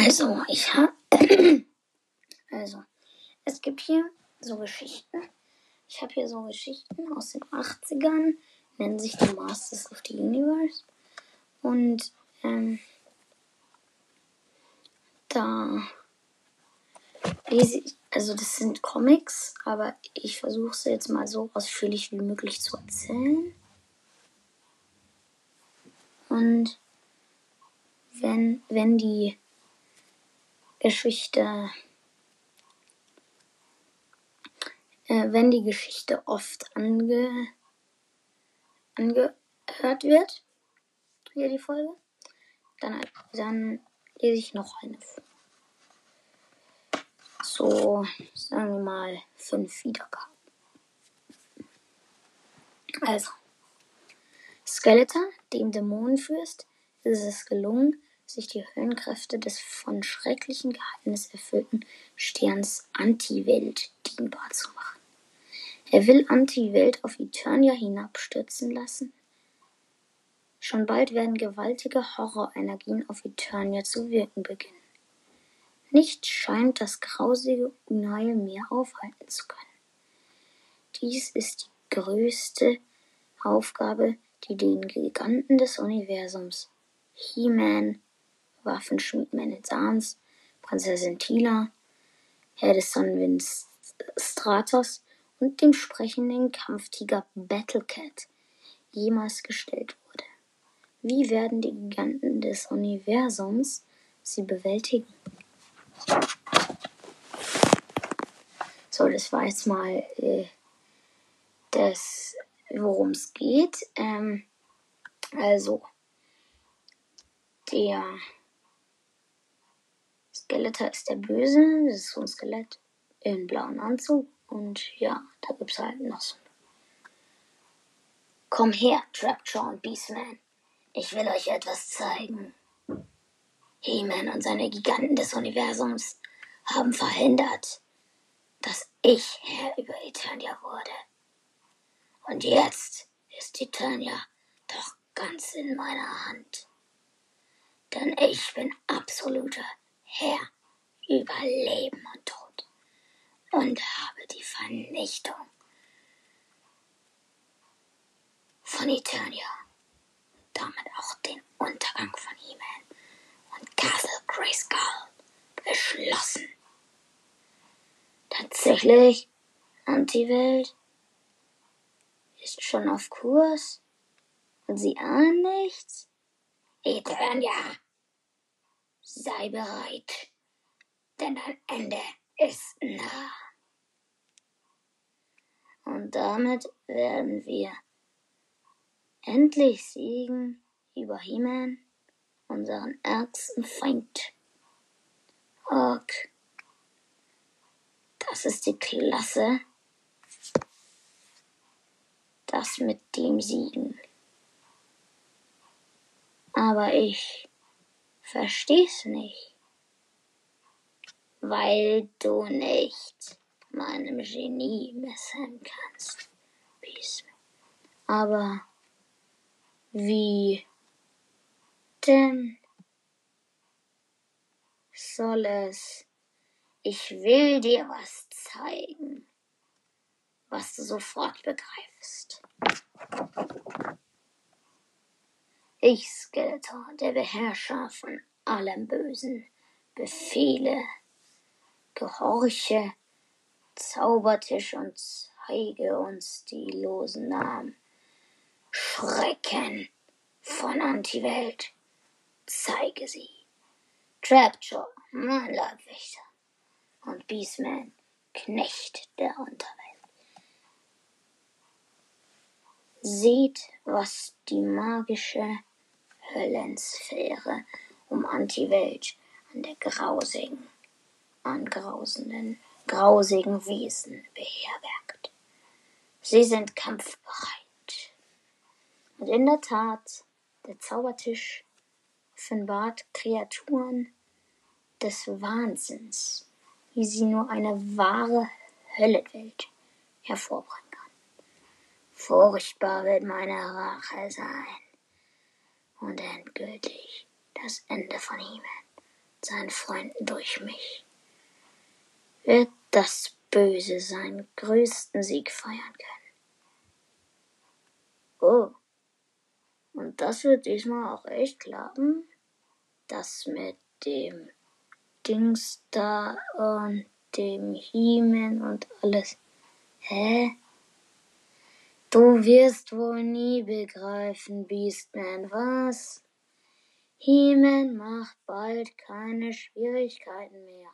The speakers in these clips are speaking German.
Also, ich habe. Also, es gibt hier so Geschichten. Ich habe hier so Geschichten aus den 80ern, nennen sich The Masters of the Universe. Und ähm, da lese ich, also das sind Comics, aber ich versuche es jetzt mal so ausführlich wie möglich zu erzählen. Und wenn, wenn die Geschichte, äh, wenn die Geschichte oft ange, angehört wird, hier die Folge, dann, dann lese ich noch eine. So, sagen wir mal fünf Wiedergaben. Also, Skeletor, dem Dämonenfürst, ist es gelungen, sich die Höllenkräfte des von schrecklichen Geheimnis erfüllten Sterns Anti-Welt dienbar zu machen. Er will Anti-Welt auf Eternia hinabstürzen lassen. Schon bald werden gewaltige Horrorenergien auf Eternia zu wirken beginnen. Nichts scheint das grausige Unheil mehr aufhalten zu können. Dies ist die größte Aufgabe, die den Giganten des Universums, He-Man, Waffenschmied Menezans, Prinzessin Tila, Herr des Sonnenwinds Stratos und dem sprechenden Kampftiger Battlecat jemals gestellt wurde. Wie werden die Giganten des Universums sie bewältigen? So, das war jetzt mal äh, das, worum es geht. Ähm, also, der Skeletor ist der Böse. Das ist so ein Skelett in blauen Anzug. Und ja, da gibt es halt noch so. Komm her, Trapjaw und Beastman. Ich will euch etwas zeigen. He-Man und seine Giganten des Universums haben verhindert, dass ich Herr über Eternia wurde. Und jetzt ist Eternia doch ganz in meiner Hand. Denn ich bin absoluter Herr über Leben und Tod und habe die Vernichtung von Eternia, damit auch den Untergang von He-Man und Castle Grayskull beschlossen. Tatsächlich, Anti-Welt ist schon auf Kurs und sie ahnen nichts. Eternia, sei bereit, denn dein Ende ist nah. Und damit werden wir endlich siegen über He-Man unseren ärgsten Feind. Ork. Das ist die Klasse. Das mit dem Siegen. Aber ich versteh's nicht. Weil du nicht meinem Genie messen kannst. Aber wie denn soll es? Ich will dir was zeigen, was du sofort begreifst. Ich, Skeletor, der Beherrscher von allem Bösen, befehle, gehorche, Zaubertisch und zeige uns die losen Namen. Schrecken von Antiwelt zeige sie. Trapjaw, mein Leibwächter. Und Beastman, Knecht der Unterwelt. Seht, was die magische Höllensphäre um Antiwelt an der grausigen, angrausenden, grausigen Wesen beherbergt. Sie sind kampfbereit. Und in der Tat, der Zaubertisch offenbart Kreaturen des Wahnsinns, wie sie nur eine wahre Höllenwelt hervorbringen kann. Furchtbar wird meine Rache sein und endgültig das Ende von ihm. seinen Freunden durch mich, wird das Böse seinen größten Sieg feiern können. Oh, und das wird diesmal auch echt klappen? Das mit dem Dings da und dem Hiemen und alles. Hä? Du wirst wohl nie begreifen, Beastman, was? Hiemen macht bald keine Schwierigkeiten mehr.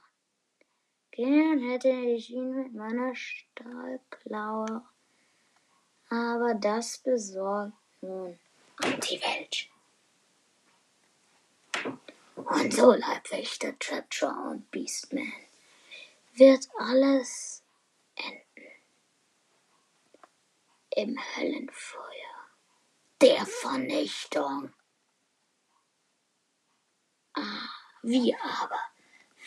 Gern hätte ich ihn mit meiner Stahlklaue, aber das besorgt nun Anti-Welt. Und so, Leibwächter Treacher und Beastman, wird alles Im Höllenfeuer der Vernichtung. Ah, wir aber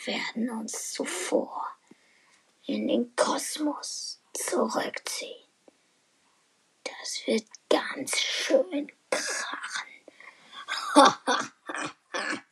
werden uns zuvor in den Kosmos zurückziehen. Das wird ganz schön krachen.